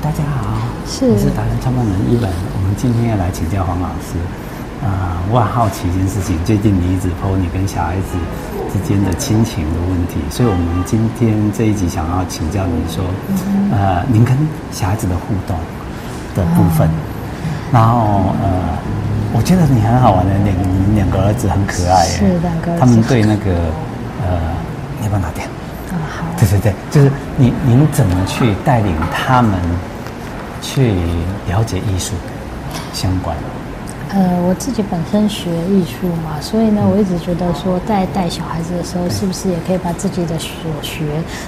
大家好，是我是达人创办人一文。我们今天要来请教黄老师。啊、呃，我很好奇一件事情，最近你一直 po 你跟小孩子之间的亲情的问题，所以我们今天这一集想要请教您说，嗯、呃，您跟小孩子的互动的部分。哦、然后呃，我觉得你很好玩的两你两个儿子很可爱，是两个儿子，他们对那个呃，你要不要拿点？对对对，就是您您怎么去带领他们去了解艺术相关？呃，我自己本身学艺术嘛，所以呢，我一直觉得说，在带小孩子的时候，是不是也可以把自己的所学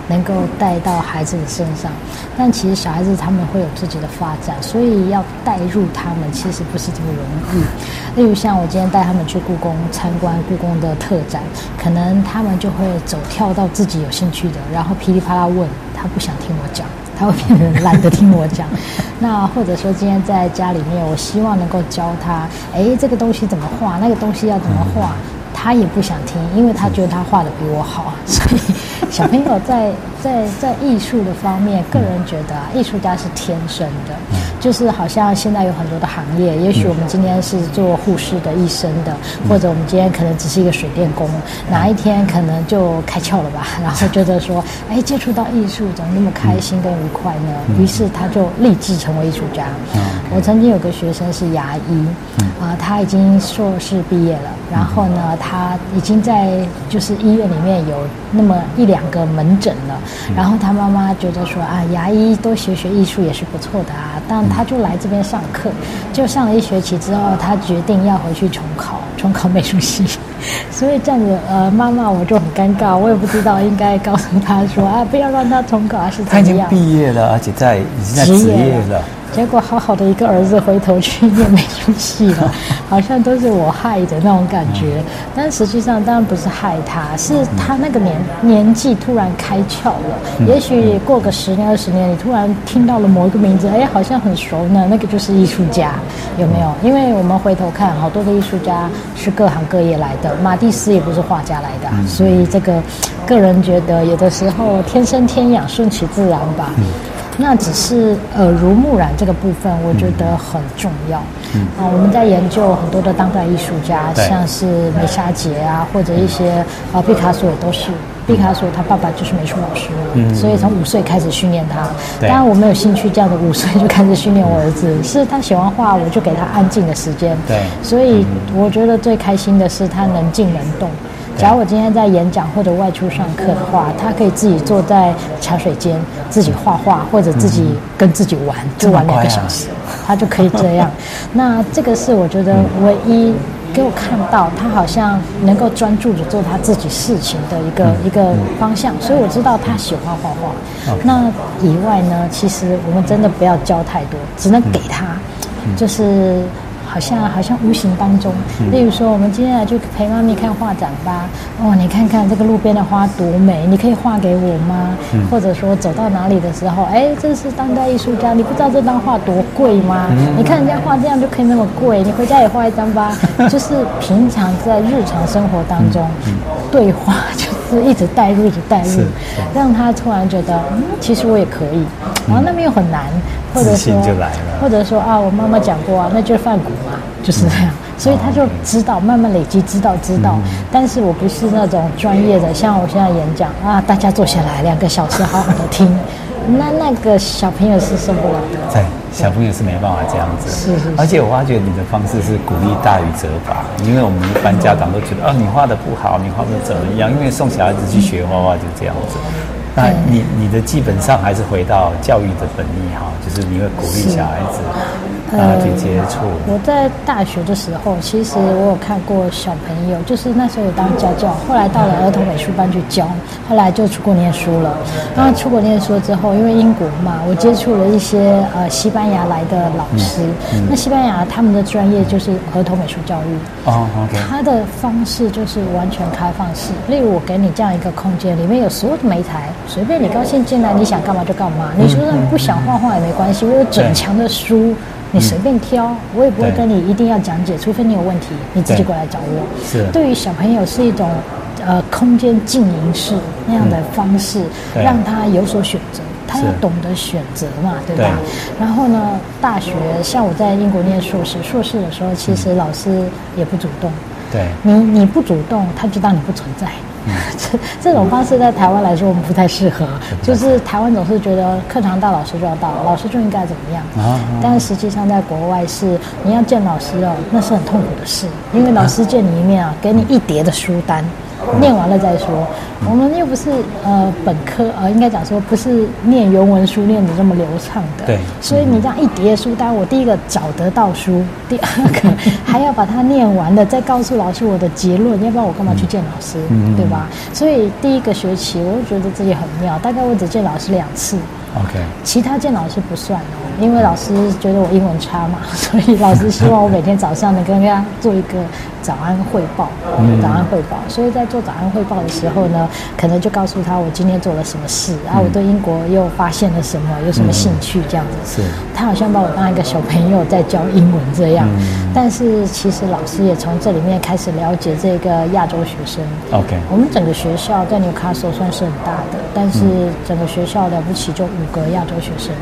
能够带到孩子的身上？但其实小孩子他们会有自己的发展，所以要带入他们，其实不是这么容易。例如像我今天带他们去故宫参观故宫的特展，可能他们就会走跳到自己有兴趣的，然后噼里啪啦问，他不想听我讲。他会变得懒得听我讲，那或者说今天在家里面，我希望能够教他，哎，这个东西怎么画，那个东西要怎么画，他也不想听，因为他觉得他画的比我好，所以小朋友在在在艺术的方面，个人觉得啊，艺术家是天生的。就是好像现在有很多的行业，也许我们今天是做护士的、医生的，或者我们今天可能只是一个水电工，哪一天可能就开窍了吧？然后觉得说，哎，接触到艺术怎么那么开心跟愉快呢？于是他就立志成为艺术家。我曾经有个学生是牙医，啊，他已经硕士毕业了，然后呢，他已经在就是医院里面有那么一两个门诊了，然后他妈妈觉得说啊，牙医多学学艺术也是不错的啊，但他就来这边上课，就上了一学期之后，他决定要回去重考，重考美术系。所以这样子，呃，妈妈我就很尴尬，我也不知道应该告诉他说啊，不要让他重考，还是怎么样？他已经毕业了，而且在已经在职业了。结果好好的一个儿子回头去念美术系了，好像都是我害的那种感觉。但实际上当然不是害他，是他那个年年纪突然开窍了。也许过个十年二十年，你突然听到了某一个名字，哎，好像很熟呢。那个就是艺术家，有没有？因为我们回头看，好多的艺术家是各行各业来的。马蒂斯也不是画家来的，所以这个个人觉得有的时候天生天养，顺其自然吧。那只是耳濡目染这个部分，我觉得很重要。嗯，啊，我们在研究很多的当代艺术家，像是梅沙杰啊，或者一些啊，毕卡索也都是。毕卡索他爸爸就是美术老师嘛，嗯，所以从五岁开始训练他。当然我没有兴趣这样的五岁就开始训练我儿子，是他喜欢画，我就给他安静的时间。对，所以我觉得最开心的是他能静能动。假如我今天在演讲或者外出上课的话，他可以自己坐在茶水间自己画画，或者自己跟自己玩，就玩两个小时，他就可以这样。那这个是我觉得唯一给我看到他好像能够专注的做他自己事情的一个一个方向，所以我知道他喜欢画画。那以外呢，其实我们真的不要教太多，只能给他，就是。好像好像无形当中，例如说，我们今天来就陪妈咪看画展吧。哦，你看看这个路边的花多美，你可以画给我吗？嗯、或者说走到哪里的时候，哎，这是当代艺术家，你不知道这张画多贵吗？嗯、你看人家画这样就可以那么贵，你回家也画一张吧。就是平常在日常生活当中，对话就是一直带入，一直带入，让他突然觉得，嗯，其实我也可以。然后那边又很难。或者说，或者说啊，我妈妈讲过啊，那就是梵谷嘛，就是这样，所以他就知道，慢慢累积，知道知道。但是我不是那种专业的，像我现在演讲啊，大家坐下来两个小时，好好的听，那那个小朋友是受不了的。对，小朋友是没办法这样子。是是。而且我发觉你的方式是鼓励大于责罚，因为我们一般家长都觉得，哦，你画的不好，你画的怎么样？因为送小孩子去学画画就这样子。那你你的基本上还是回到教育的本意哈，就是你会鼓励小孩子啊去接触。我在大学的时候，其实我有看过小朋友，就是那时候有当家教，后来到了儿童美术班去教，后来就出国念书了。然后出国念书之后，因为英国嘛，我接触了一些呃西班牙来的老师。那西班牙他们的专业就是儿童美术教育。哦。他的方式就是完全开放式，例如我给你这样一个空间，里面有所有的媒材。随便你高兴进来，你想干嘛就干嘛。你说不想画画也没关系，我有整墙的书，你随便挑，我也不会跟你一定要讲解，除非你有问题，你自己过来找我。是，对于小朋友是一种呃空间经营式那样的方式，让他有所选择。他要懂得选择嘛，对吧？对。然后呢，大学像我在英国念硕士，硕士的时候其实老师也不主动。对。你你不主动，他就当你不存在。嗯、这这种方式在台湾来说，我们不太适合。就是台湾总是觉得课堂到，老师就要到，老师就应该怎么样。啊。但实际上，在国外是你要见老师哦，那是很痛苦的事，因为老师见你一面啊，给你一叠的书单。念完了再说，我们又不是呃本科呃，应该讲说不是念原文书念的这么流畅的，对，所以你这样一叠书单，我第一个找得到书，第二个还要把它念完了，再告诉老师我的结论，要不然我干嘛去见老师，嗯、对吧？所以第一个学期我就觉得自己很妙，大概我只见老师两次，OK，其他见老师不算哦。因为老师觉得我英文差嘛，所以老师希望我每天早上能跟大家做一个早安汇报，早安汇报。所以在做早安汇报的时候呢，可能就告诉他我今天做了什么事，然后我对英国又发现了什么，有什么兴趣这样子。是，他好像把我当一个小朋友在教英文这样。但是其实老师也从这里面开始了解这个亚洲学生。OK，我们整个学校在纽卡索算是很大的，但是整个学校了不起就五个亚洲学生，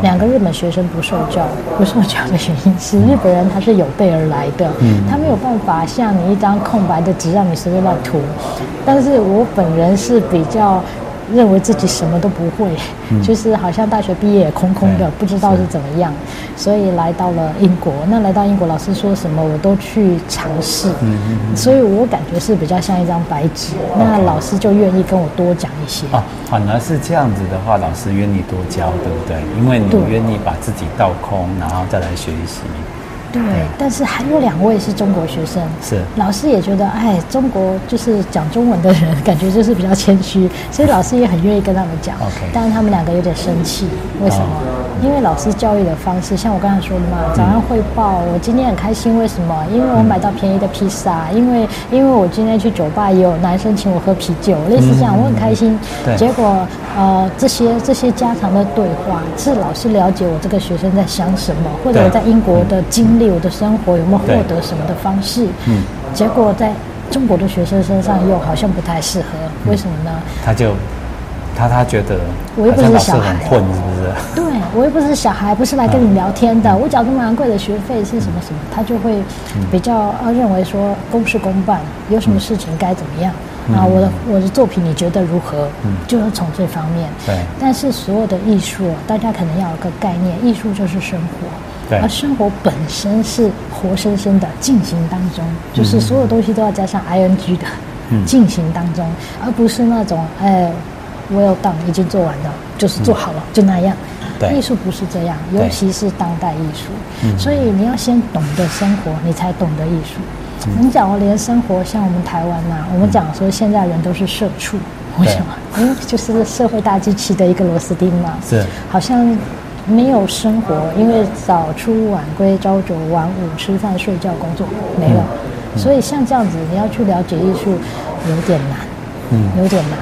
两个日本。学生不受教，不受教的原因是日本人他是有备而来的，嗯，他没有办法像你一张空白的纸让你随便乱涂。但是我本人是比较认为自己什么都不会，嗯、就是好像大学毕业空空的，不知道是怎么样，所以来到了英国。那来到英国，老师说什么我都去尝试，嗯嗯嗯，所以我感觉是比较像一张白纸。嗯、那老师就愿意跟我多讲一些。哦，反而是这样子的话，老师愿意多教，对不对？因为你愿意把自己倒空，然后再来学习。对，但是还有两位是中国学生，是老师也觉得，哎，中国就是讲中文的人，感觉就是比较谦虚，所以老师也很愿意跟他们讲。OK，但是他们两个有点生气，为什么？因为老师教育的方式，像我刚才说的嘛，早上汇报，我今天很开心，为什么？因为我买到便宜的披萨，因为因为我今天去酒吧也有男生请我喝啤酒，类似这样，我很开心。对，结果呃，这些这些家常的对话，是老师了解我这个学生在想什么，或者我在英国的经历。我的生活有没有获得什么的方式？嗯，结果在中国的学生身上又好像不太适合，嗯、为什么呢？他就他他觉得我又不是小孩，混是不是？对，我又不是小孩，不是来跟你聊天的。嗯、我缴这么昂贵的学费是什么什么？他就会比较认为说公事公办，有什么事情该怎么样。啊，我的我的作品你觉得如何？嗯，就是从这方面。对，但是所有的艺术，大家可能要有个概念，艺术就是生活。对而生活本身是活生生的进行当中，就是所有东西都要加上 ing 的，嗯，进行当中，而不是那种哎，well done 已经做完了，就是做好了，嗯、就那样。对，艺术不是这样，尤其是当代艺术。嗯，所以你要先懂得生活，你才懂得艺术。嗯、你讲我连生活，像我们台湾呐、啊，我们讲说现在人都是社畜，为什么？因为就是社会大机器的一个螺丝钉嘛。是，好像。没有生活，因为早出晚归，朝九晚五，吃饭睡觉工作没了，嗯、所以像这样子，你要去了解艺术有点难，嗯，有点难。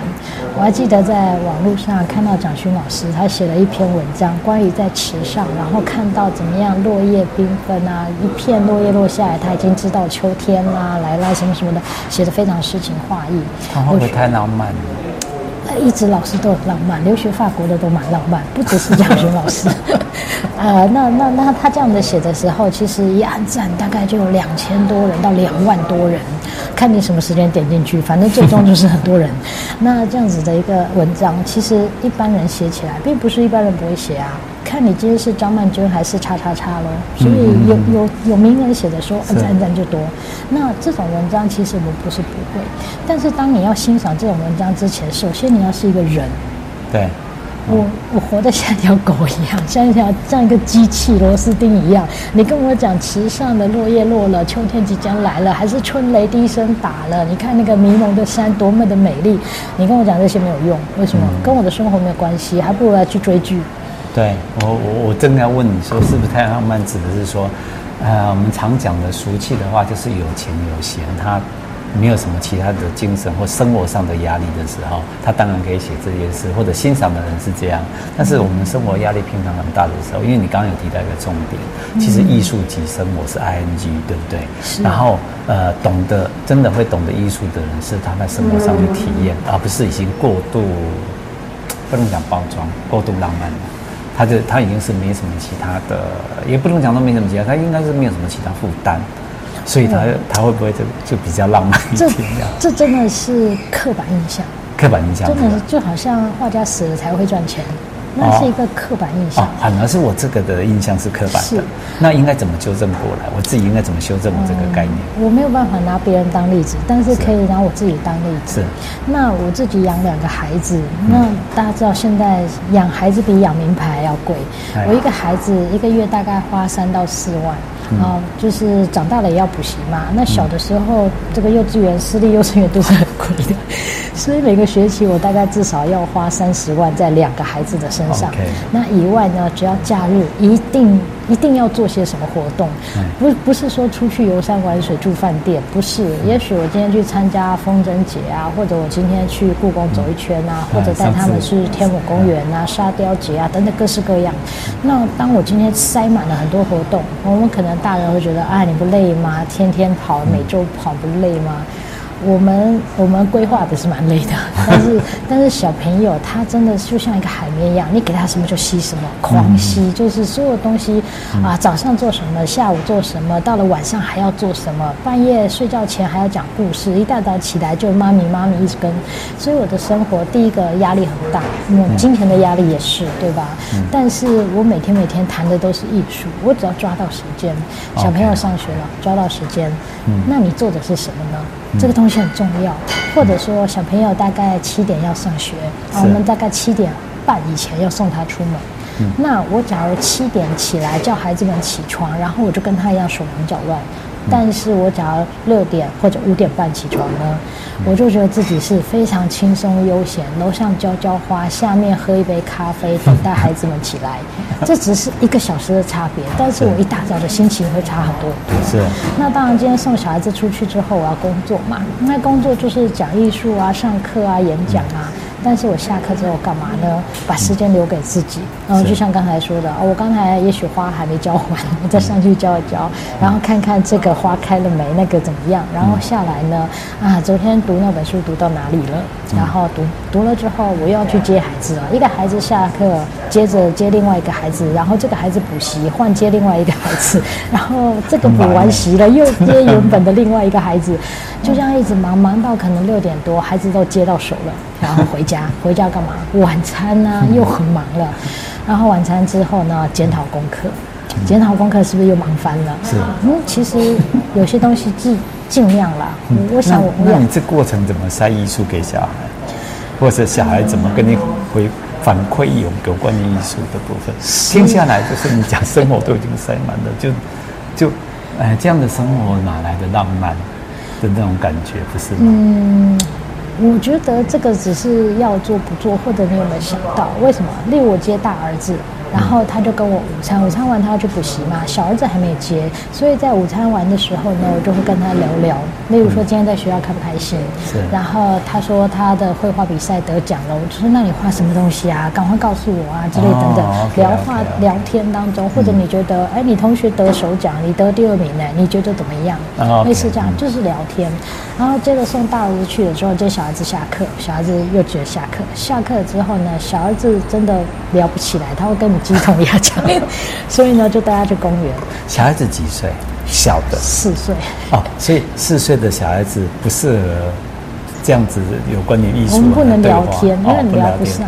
我还记得在网络上看到蒋勋老师，他写了一篇文章，关于在池上，然后看到怎么样落叶缤纷啊，一片落叶落下来，他已经知道秋天啊来了什么什么的，写得非常诗情画意。他会不会太浪漫了？一直老师都很浪漫，留学法国的都蛮浪漫，不只是蒋勋老师。呃，那那那他这样的写的时候，其实一按赞大概就有两千多人到两万多人，看你什么时间点进去，反正最终就是很多人。那这样子的一个文章，其实一般人写起来，并不是一般人不会写啊。看你今天是张曼娟还是叉叉叉喽，所以有有有名人写的说按赞按赞就多。那这种文章其实我们不是不会，但是当你要欣赏这种文章之前，首先你要是一个人。对，我我活得像一条狗一样，像一条像一个机器螺丝钉一样。你跟我讲池上的落叶落了，秋天即将来了，还是春雷第一声打了？你看那个迷蒙的山多么的美丽。你跟我讲这些没有用，为什么？跟我的生活没有关系，还不如来去追剧。对我，我我正要问你说，是不是太浪漫？指的是说，呃，我们常讲的俗气的话，就是有钱有闲，他没有什么其他的精神或生活上的压力的时候，他当然可以写这件事，或者欣赏的人是这样。但是我们生活压力平常很大的时候，因为你刚刚有提到一个重点，其实艺术及生活是 ing，对不对？是。然后，呃，懂得真的会懂得艺术的人，是他在生活上的体验，而不是已经过度。不能讲包装，过度浪漫了。他这他已经是没什么其他的，也不能讲说没什么其他，他应该是没有什么其他负担，所以他他会不会就就比较浪漫一点？这这真的是刻板印象，刻板印象真的是就好像画家死了才会赚钱。那是一个刻板印象，反而是我这个的印象是刻板的。那应该怎么纠正过来？我自己应该怎么修正我这个概念？嗯，我没有办法拿别人当例子，但是可以拿我自己当例子。是，那我自己养两个孩子，那大家知道现在养孩子比养名牌还要贵。嗯，我一个孩子一个月大概花三到四万。啊、嗯，就是长大了也要补习嘛。那小的时候，嗯、这个幼稚园、私立幼稚园都是很贵的，所以每个学期我大概至少要花三十万在两个孩子的身上。那以外呢，只要假日一定。一定要做些什么活动？不不是说出去游山玩水住饭店，不是。也许我今天去参加风筝节啊，或者我今天去故宫走一圈啊，或者带他们去天母公园啊、沙雕节啊等等各式各样。那当我今天塞满了很多活动，我们可能大人会觉得啊，你不累吗？天天跑，每周跑不累吗？我们我们规划的是蛮累的，但是但是小朋友他真的就像一个海绵一样，你给他什么就吸什么，狂吸，嗯、就是所有东西啊，早上做什么，下午做什么，到了晚上还要做什么，半夜睡觉前还要讲故事，一大早起来就妈咪妈咪一直跟，所以我的生活第一个压力很大，嗯，金钱的压力也是，对吧？嗯、但是我每天每天谈的都是艺术，我只要抓到时间，小朋友上学了，抓到时间，嗯，那你做的是什么呢？这个东西很重要，或者说小朋友大概七点要上学，我们大概七点半以前要送他出门。那我假如七点起来叫孩子们起床，然后我就跟他一样手忙脚乱。但是我只要六点或者五点半起床呢，我就觉得自己是非常轻松悠闲，楼上浇浇花，下面喝一杯咖啡，等待孩子们起来。这只是一个小时的差别，但是我一大早的心情会差很多。是。那当然，今天送小孩子出去之后，我要工作嘛。那工作就是讲艺术啊，上课啊，演讲啊。但是我下课之后干嘛呢？把时间留给自己。然后就像刚才说的，哦，我刚才也许花还没浇完，我 再上去浇一浇，然后看看这个花开了没，那个怎么样？然后下来呢，啊，昨天读那本书读到哪里了？然后读读了之后，我又要去接孩子了。一个孩子下课，接着接另外一个孩子，然后这个孩子补习，换接另外一个孩子，然后这个补完习了，又接原本的另外一个孩子，就这样一直忙，忙到可能六点多，孩子都接到手了，然后回家，回家干嘛？晚餐呢、啊？又很忙了。然后晚餐之后呢？检讨功课，检讨功课是不是又忙翻了？是。嗯，其实有些东西尽尽量啦。嗯、我想我，那你这过程怎么塞艺术给小孩，或者小孩怎么跟你回反馈有有关于艺术的部分？听下来就是你讲生活都已经塞满了，就就哎这样的生活哪来的浪漫的那种感觉？不是吗？嗯。我觉得这个只是要做不做，或者你有没有想到为什么？例如我接大儿子。然后他就跟我午餐，午餐完他要去补习嘛，小儿子还没接，所以在午餐完的时候呢，我就会跟他聊聊，例如说今天在学校开不开心，是。然后他说他的绘画比赛得奖了，我就说那你画什么东西啊？赶快告诉我啊，之类等等。哦、聊话 okay, okay, 聊天当中，或者你觉得，哎，你同学得首奖，你得第二名呢，你觉得怎么样？哦、类似这样，就是聊天。然后接着送大儿子去了之后，接小儿子下课，小儿子又觉得下课，下课之后呢，小儿子真的聊不起来，他会跟你。鸡同鸭讲，所以呢，就带他去公园。小孩子几岁？小的四岁。哦，所以四岁的小孩子不适合这样子有关于艺术。我们不能聊天，因为你聊不上。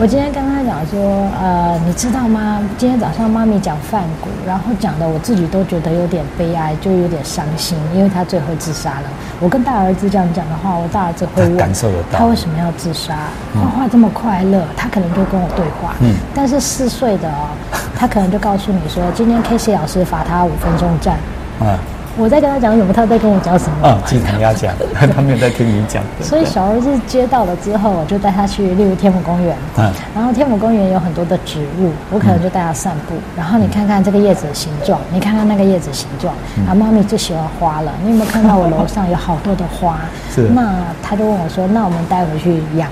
我今天跟他讲说，呃，你知道吗？今天早上妈咪讲梵谷，然后讲的我自己都觉得有点悲哀，就有点伤心，因为他最后自杀了。我跟大儿子这样讲的话，我大儿子会问，感受得到他为什么要自杀？画画这么快乐，他可能就跟我对话。嗯，但是四岁的哦，他可能就告诉你说，今天 K C 老师罚他五分钟站。嗯。我在跟他讲什么，他在跟我讲什么。啊，鸡同鸭讲，他没有在听你讲。所以小儿子接到了之后，我就带他去，例如天母公园。嗯。然后天母公园有很多的植物，我可能就带他散步。然后你看看这个叶子的形状，你看看那个叶子形状。啊，妈咪最喜欢花了。你有没有看到我楼上有好多的花？是。那他就问我说：“那我们带回去养？”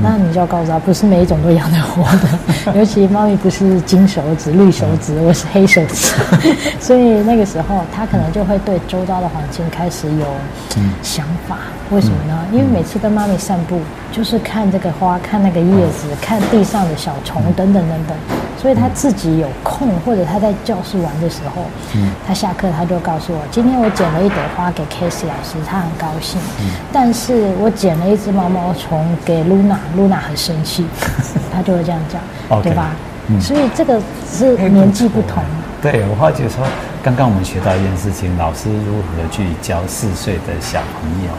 那你就要告诉他，不是每一种都养得活的，尤其猫咪不是金手指、绿手指，我是黑手指，所以那个时候他可能就会对周遭的环境开始有想法。为什么呢？因为每次跟妈咪散步，就是看这个花，看那个叶子，看地上的小虫等等等等。所以他自己有空，或者他在教室玩的时候，嗯，他下课他就告诉我，今天我捡了一朵花给 Casey 老师，他很高兴。嗯，但是我捡了一只毛毛虫给 Luna，Luna 很生气，他就会这样讲，对吧？嗯，所以这个只是年纪不同。对，我发觉说，刚刚我们学到一件事情，老师如何去教四岁的小朋友，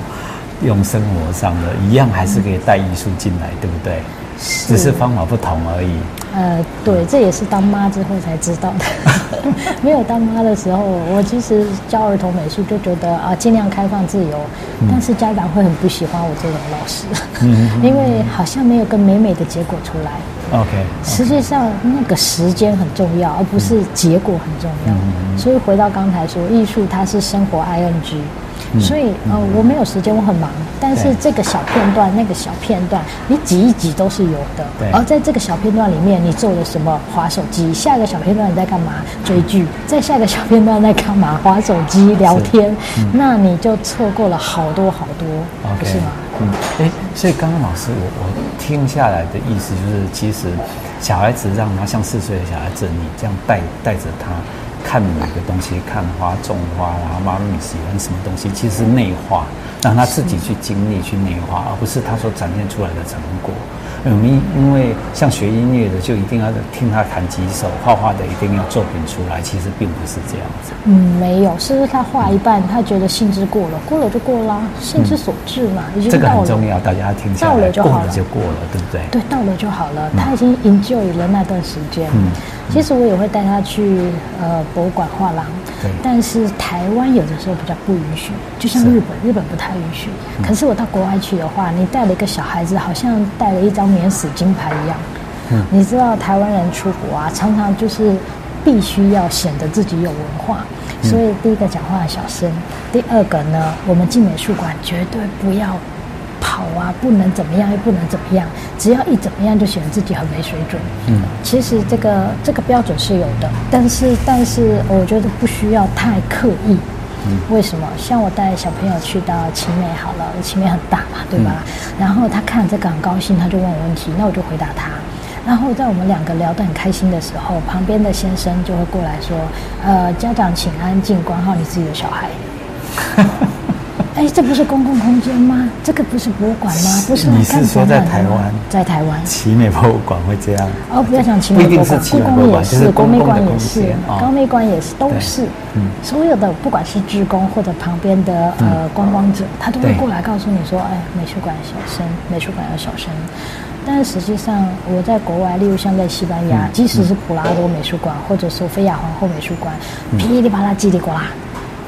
用生活上的一样，还是可以带艺术进来，对不对？只是方法不同而已。呃，对，这也是当妈之后才知道的。没有当妈的时候，我其实教儿童美术就觉得啊，尽量开放自由。嗯、但是家长会很不喜欢我这种老师，嗯、因为好像没有个美美的结果出来。OK，, okay. 实际上那个时间很重要，而不是结果很重要。嗯、所以回到刚才说，艺术它是生活 ING。所以呃，我没有时间，我很忙。但是这个小片段，那个小片段，你挤一挤都是有的。对。而在这个小片段里面，你做了什么？划手机。下一个小片段你在干嘛？追剧。在下一个小片段在干嘛？划手机聊天。那你就错过了好多好多，不是吗？嗯。哎，所以刚刚老师我我听下来的意思就是，其实小孩子让他像四岁的小孩子，你这样带带着他。看每个东西，看花、种花，然后妈咪喜欢什么东西，其实是内化，让他自己去经历、去内化，而不是他所展现出来的成果。我们因为像学音乐的，就一定要听他弹几首；画画的，一定要作品出来。其实并不是这样子。嗯，没有，是不是他画一半，他觉得兴致过了，过了就过了，兴之所至嘛，已经。这个很重要，大家要听下来。到了就好了，过了就过了，对不对？对，到了就好了。他已经 enjoy 了那段时间。嗯。其实我也会带他去呃博物馆画廊，但是台湾有的时候比较不允许，就像日本，日本不太允许。可是我到国外去的话，你带了一个小孩子，好像带了一张免死金牌一样。嗯。你知道台湾人出国啊，常常就是必须要显得自己有文化，所以第一个讲话小声，第二个呢，我们进美术馆绝对不要。跑啊，不能怎么样，又不能怎么样，只要一怎么样，就显得自己很没水准。嗯，其实这个这个标准是有的，但是但是我觉得不需要太刻意。嗯，为什么？像我带小朋友去到奇美好了，奇美很大嘛，对吧？嗯，然后他看这个很高兴，他就问我问题，那我就回答他。然后在我们两个聊得很开心的时候，旁边的先生就会过来说：“呃，家长请安静，管好你自己的小孩。” 哎，这不是公共空间吗？这个不是博物馆吗？不是。你是说在台湾？在台湾，奇美博物馆会这样？哦，不要讲奇美博物馆，故宫也是，国美馆也是，高美馆也是，都是。嗯。所有的不管是志工或者旁边的呃观光者，他都会过来告诉你说：“哎，美术馆小声，美术馆要小声。”但是实际上，我在国外，例如像在西班牙，即使是普拉多美术馆或者索菲亚皇后美术馆，噼里啪啦，叽里呱啦。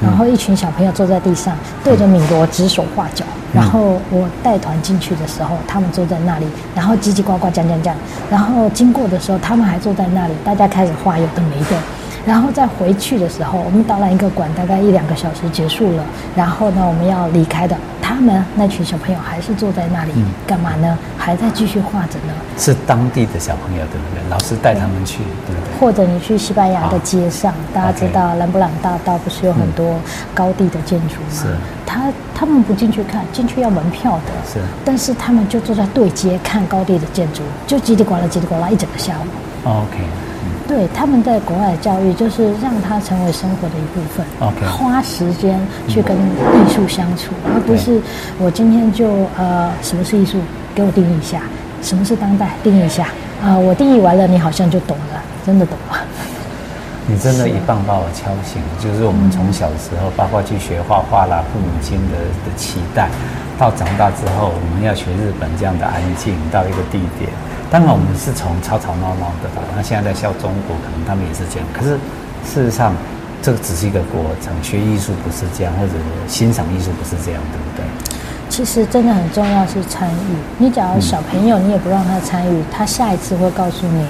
然后一群小朋友坐在地上，对着米罗指手画脚。然后我带团进去的时候，他们坐在那里，然后叽叽呱呱讲讲讲。然后经过的时候，他们还坐在那里，大家开始画有的没的。然后再回去的时候，我们导览一个馆，大概一两个小时结束了。然后呢，我们要离开的，他们那群小朋友还是坐在那里，干嘛呢？还在继续画着呢。是当地的小朋友，对不对？老师带他们去，对不对？或者你去西班牙的街上，大家知道兰布朗大道不是有很多高地的建筑吗？是。他他们不进去看，进去要门票的。是。但是他们就坐在对街看高地的建筑，就叽里呱啦叽里呱啦一整个下午。OK。对，他们在国外的教育就是让他成为生活的一部分，Okay. 花时间去跟艺术相处，而不是我今天就呃，什么是艺术，给我定义一下；什么是当代，定义一下。啊、呃，我定义完了，你好像就懂了，真的懂了。你真的一棒把我敲醒，就是我们从小的时候，包括去学画画啦，父母亲的的期待，到长大之后，我们要学日本这样的安静，到一个地点。当然，我们是从吵吵闹闹的吧。那现在在笑中国，可能他们也是这样。可是事实上，这个只是一个过程。学艺术不是这样，或者欣赏艺术不是这样，对不对？其实真的很重要是参与。你假如小朋友，你也不让他参与，他下一次会告诉你，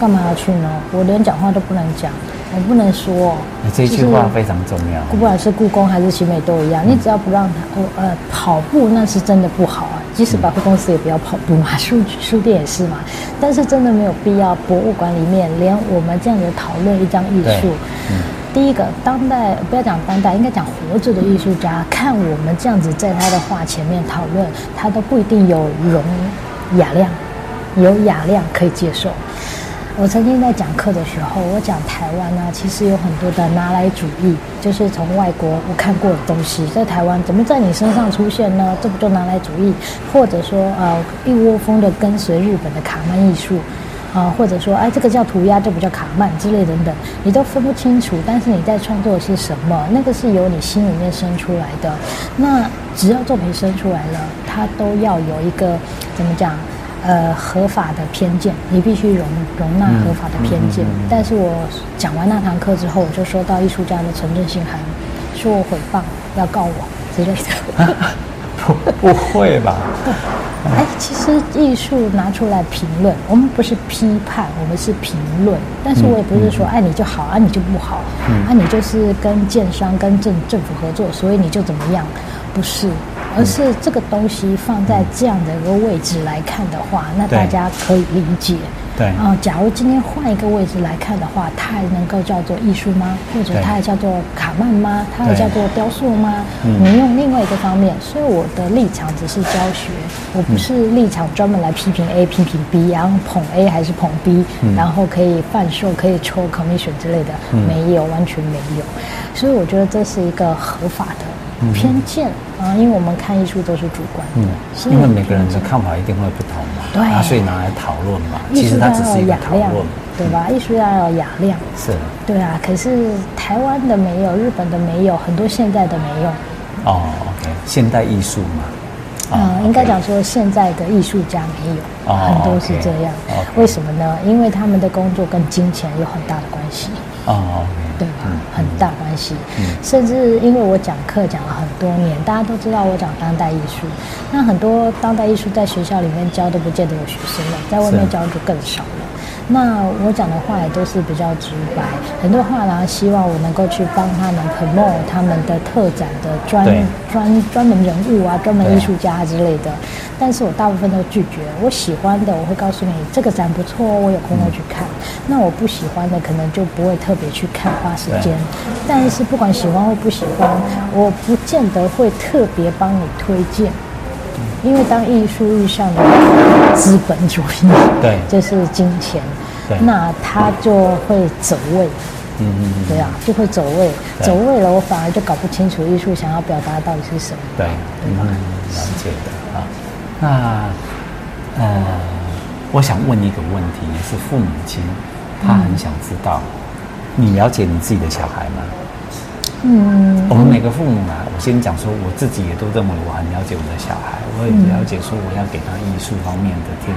干嘛要去呢？我连讲话都不能讲。我不能说，这句话非常重要。不管是故宫还是奇美都一样，你只要不让他，呃，跑步那是真的不好啊。即使百货公司也不要跑步嘛，书书店也是嘛。但是真的没有必要，博物馆里面连我们这样的讨论一张艺术，嗯、第一个当代不要讲当代，应该讲活着的艺术家，看我们这样子在他的画前面讨论，他都不一定有容雅量，有雅量可以接受。我曾经在讲课的时候，我讲台湾呢，其实有很多的拿来主义，就是从外国我看过的东西，在台湾怎么在你身上出现呢？这不就拿来主义？或者说，呃，一窝蜂的跟随日本的卡曼艺术，啊、或者说，哎，这个叫涂鸦，这不叫卡曼之类等等，你都分不清楚。但是你在创作的是什么？那个是由你心里面生出来的。那只要作品生出来了，它都要有一个怎么讲？呃，合法的偏见，你必须容容纳合法的偏见。但是我讲完那堂课之后，我就收到艺术家的存证信函，说我诽谤，要告我之类的。啊、不不会吧？对，哎，其实艺术拿出来评论，我们不是批判，我们是评论。但是我也不是说，哎、你就好，啊，你就不好，嗯、啊，你就是跟建商、跟政政府合作，所以你就怎么样？不是。而是这个东西放在这样的一个位置来看的话，那大家可以理解。对。啊，假如今天换一个位置来看的话，它还能够叫做艺术吗？或者它还叫做卡曼吗？它还叫做雕塑吗？你用另外一个方面，所以我的立场只是教学，我不是立场专门来批评 A 批评 B，然后捧 A 还是捧 B，然后可以贩售、可以抽 commission 之类的，没有，完全没有。所以我觉得这是一个合法的。偏见啊，因为我们看艺术都是主观的，嗯，因为每个人的看法一定会不同嘛，对，啊，所以拿来讨论嘛，其实它只是一个讨论，对吧？艺术要有雅量，是，对啊，可是台湾的没有，日本的没有，很多现代的没有。哦，OK，现代艺术嘛，嗯，应该讲说现在的艺术家没有，很多是这样，为什么呢？因为他们的工作跟金钱有很大的关系。哦。对吧？嗯、很大关系，嗯、甚至因为我讲课讲了很多年，大家都知道我讲当代艺术，那很多当代艺术在学校里面教都不见得有学生了，在外面教就更少了。那我讲的话也都是比较直白，很多画廊希望我能够去帮他们 promote 他们的特展的专专专门人物啊，专门艺术家之类的，但是我大部分都拒绝。我喜欢的我会告诉你这个展不错，我有空会去看。嗯、那我不喜欢的可能就不会特别去看，花时间。但是不管喜欢或不喜欢，我不见得会特别帮你推荐。因为当艺术遇上了资本主义，对，就是金钱，对，那他就会走位，嗯嗯嗯，对啊，就会走位，走位了，我反而就搞不清楚艺术想要表达到底是什么，对，嗯，了解的啊。那呃，我想问一个问题，也是父母亲，他很想知道，你了解你自己的小孩吗？嗯，我们每个父母啊，我先讲说，我自己也都认为我很了解我的小孩，我也了解说我要给他艺术方面的天，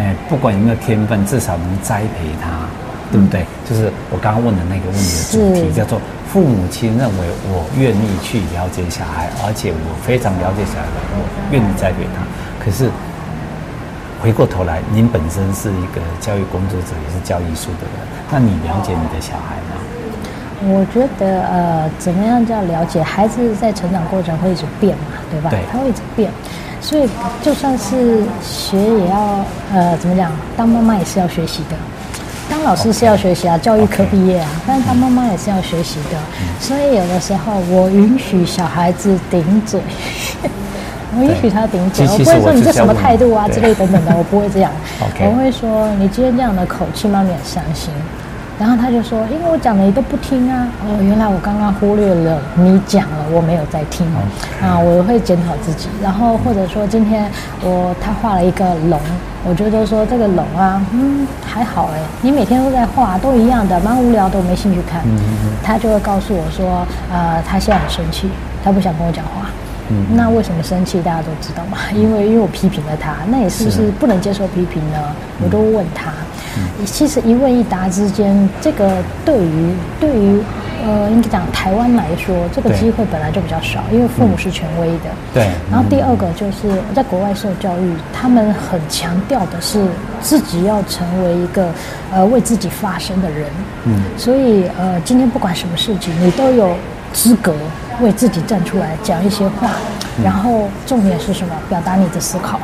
哎，不管有没有天分，至少能栽培他，对不对？就是我刚刚问的那个问题的主题，叫做父母亲认为我愿意去了解小孩，而且我非常了解小孩，我愿意栽培他。可是回过头来，您本身是一个教育工作者，也是教艺术的人，那你了解你的小孩吗？我觉得呃，怎么样叫了解孩子在成长过程会一直变嘛，对吧？对，他会一直变，所以就算是学也要呃，怎么讲？当妈妈也是要学习的，当老师是要学习啊.教育科毕业啊.但是当妈妈也是要学习的。所以有的时候我允许小孩子顶嘴，我允许他顶嘴，我不会说你这什么态度啊之类等等的，我不会这样。Okay. 我会说你今天这样的口气，妈咪很伤心。然后他就说：“因为我讲的你都不听啊！哦，原来我刚刚忽略了你讲了，我没有在听.啊！我会检讨自己。然后或者说今天我他画了一个龙，我觉得说这个龙啊，嗯，还好哎。你每天都在画，都一样的，蛮无聊的，我没兴趣看。嗯、他就会告诉我说：呃，他现在很生气，他不想跟我讲话。嗯、那为什么生气？大家都知道嘛，因为因为我批评了他，那也是不是不能接受批评呢？我都问他。”其实一问一答之间，这个对于对于呃，应该讲台湾来说，这个机会本来就比较少，因为父母是权威的。对。然后第二个就是在国外受教育，他们很强调的是自己要成为一个呃为自己发声的人。嗯。所以呃，今天不管什么事情，你都有资格为自己站出来讲一些话。然后重点是什么？表达你的思考，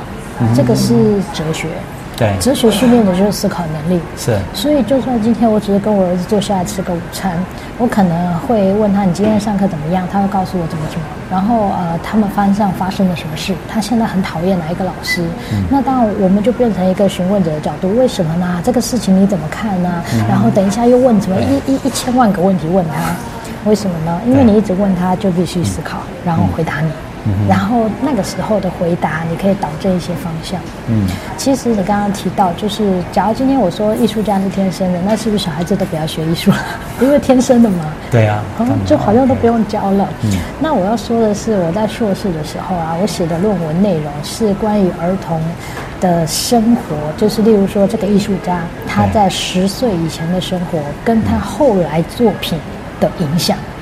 这个是哲学。对，哲学训练的就是思考能力。是，所以就算今天我只是跟我儿子坐下来吃个午餐，我可能会问他，你今天上课怎么样？他会告诉我怎么怎么。然后呃，他们班上发生了什么事？他现在很讨厌哪一个老师？嗯、那当然我们就变成一个询问者的角度，为什么呢？这个事情你怎么看呢？嗯、然后等一下又问什么一一一千万个问题问他，为什么呢？因为你一直问他，就必须思考，然后回答你。然后那个时候的回答，你可以导正一些方向。嗯，其实你刚刚提到，就是假如今天我说艺术家是天生的，那是不是小孩子都不要学艺术了？因为天生的嘛。对啊，就好像都不用教了。嗯，那我要说的是，我在硕士的时候啊，我写的论文内容是关于儿童的生活，就是例如说这个艺术家他在十岁以前的生活，跟他后来作品的影响。嗯，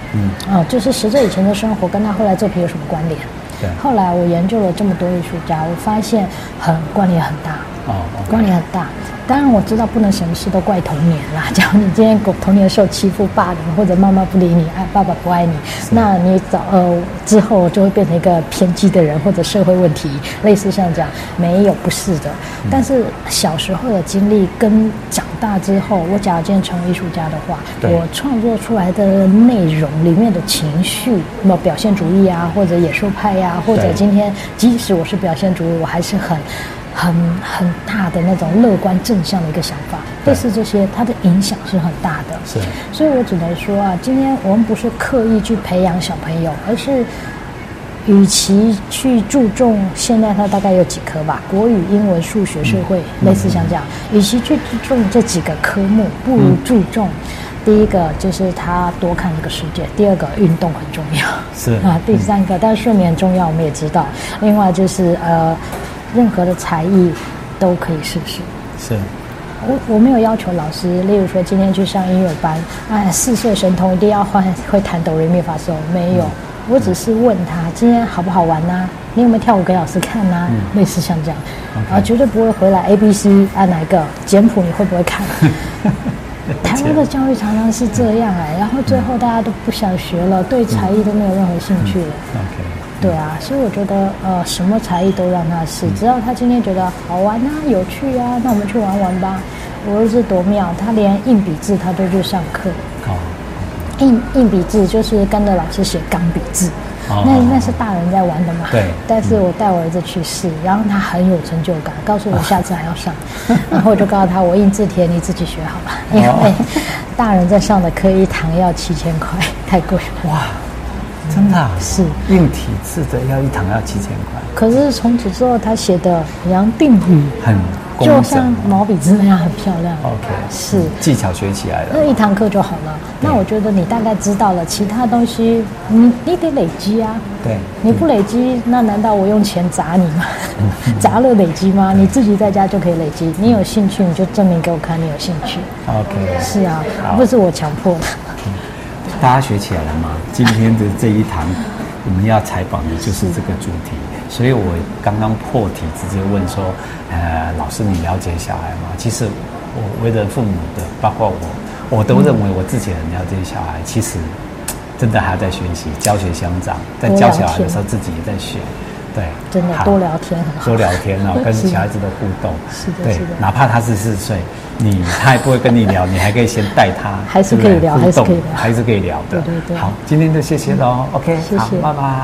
哦，就是十岁以前的生活跟他后来作品有什么关联？对。后来我研究了这么多艺术家，我发现很关联很大。哦.关联很大。当然我知道不能什么事都怪童年啦。假如你今天童年受欺负、霸凌，或者妈妈不理你，爱爸爸不爱你，那你早呃之后就会变成一个偏激的人，或者社会问题，类似像这样。没有，不是的。但是小时候的经历跟长大之后，我假如今天成为艺术家的话，我创作出来的内容里面的情绪，那么表现主义啊，或者野兽派呀、啊，或者今天即使我是表现主义，我还是很。很很大的那种乐观正向的一个想法，类似这些，它的影响是很大的。是，所以我只能说啊，今天我们不是刻意去培养小朋友，而是与其去注重现在他大概有几科吧，国语、英文、数学、社会，嗯、类似像这样，与其去注重这几个科目，不如注重、嗯、第一个就是他多看这个世界，第二个运动很重要，是。啊，第三个，但是睡眠很重要，我们也知道，另外就是呃。任何的才艺都可以试试。是，我我没有要求老师，例如说今天去上音乐班，哎，四岁神童一定要会 会弹哆来咪发嗦，没有，嗯、我只是问他今天好不好玩呢、啊？你有没有跳舞给老师看呢、啊？嗯、类似像这样，然后、嗯 okay. 绝对不会回来 A B C 按哪一个简谱你会不会看？台湾的教育常常是这样哎，然后最后大家都不想学了，对才艺都没有任何兴趣了。OK。对啊，所以我觉得，呃，什么才艺都让他试，只要他今天觉得好玩啊、有趣啊，那我们去玩玩吧。我儿子多妙，他连硬笔字他都去上课。哦。硬硬笔字就是跟着老师写钢笔字，哦、那那是大人在玩的嘛。对。但是我带我儿子去试，然后他很有成就感，告诉我下次还要上。哦、然后我就告诉他，我印字帖你自己学好了，因为大人在上的课一堂要七千块，太贵了。哇。真的、啊、是硬体字的，要一堂要七千块。可是从此之后，他写的好像定语很，就像毛笔字那样很漂亮。OK，是技巧学起来了，那一堂课就好了。那我觉得你大概知道了，其他东西你你得累积啊。对，你不累积，那难道我用钱砸你吗？砸了累积吗？你自己在家就可以累积。你有兴趣，你就证明给我看你有兴趣。OK，是啊，不是我强迫的。大家学起来了吗？今天的这一堂，我们要采访的就是这个主题。所以我刚刚破题直接问说：“呃，老师，你了解小孩吗？”其实我为人父母的，包括我，我都认为我自己很了解小孩。其实 真的还在学习，教学相长，在教小孩的时候自己也在学。对，真的多聊天很好，多聊天哦，跟小孩子的互动，是的，对，哪怕他是四岁，你他也不会跟你聊，你还可以先带他，还是可以聊，还是可以聊，还是可以聊的。对对对，好，今天就谢谢喽，OK，谢谢，拜拜。